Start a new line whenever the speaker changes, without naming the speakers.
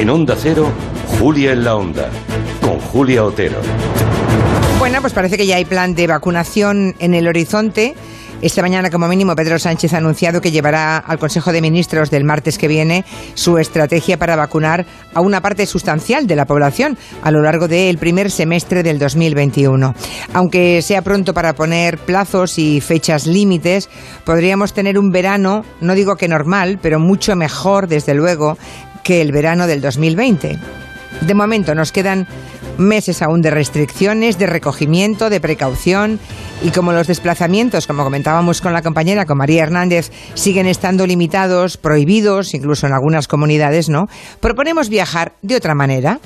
En Onda Cero, Julia en la Onda, con Julia Otero.
Bueno, pues parece que ya hay plan de vacunación en el horizonte. Esta mañana, como mínimo, Pedro Sánchez ha anunciado que llevará al Consejo de Ministros del martes que viene su estrategia para vacunar a una parte sustancial de la población a lo largo del primer semestre del 2021. Aunque sea pronto para poner plazos y fechas límites, podríamos tener un verano, no digo que normal, pero mucho mejor, desde luego, que el verano del 2020. De momento nos quedan meses aún de restricciones, de recogimiento, de precaución y como los desplazamientos, como comentábamos con la compañera, con María Hernández, siguen estando limitados, prohibidos, incluso en algunas comunidades, ¿no? Proponemos viajar de otra manera.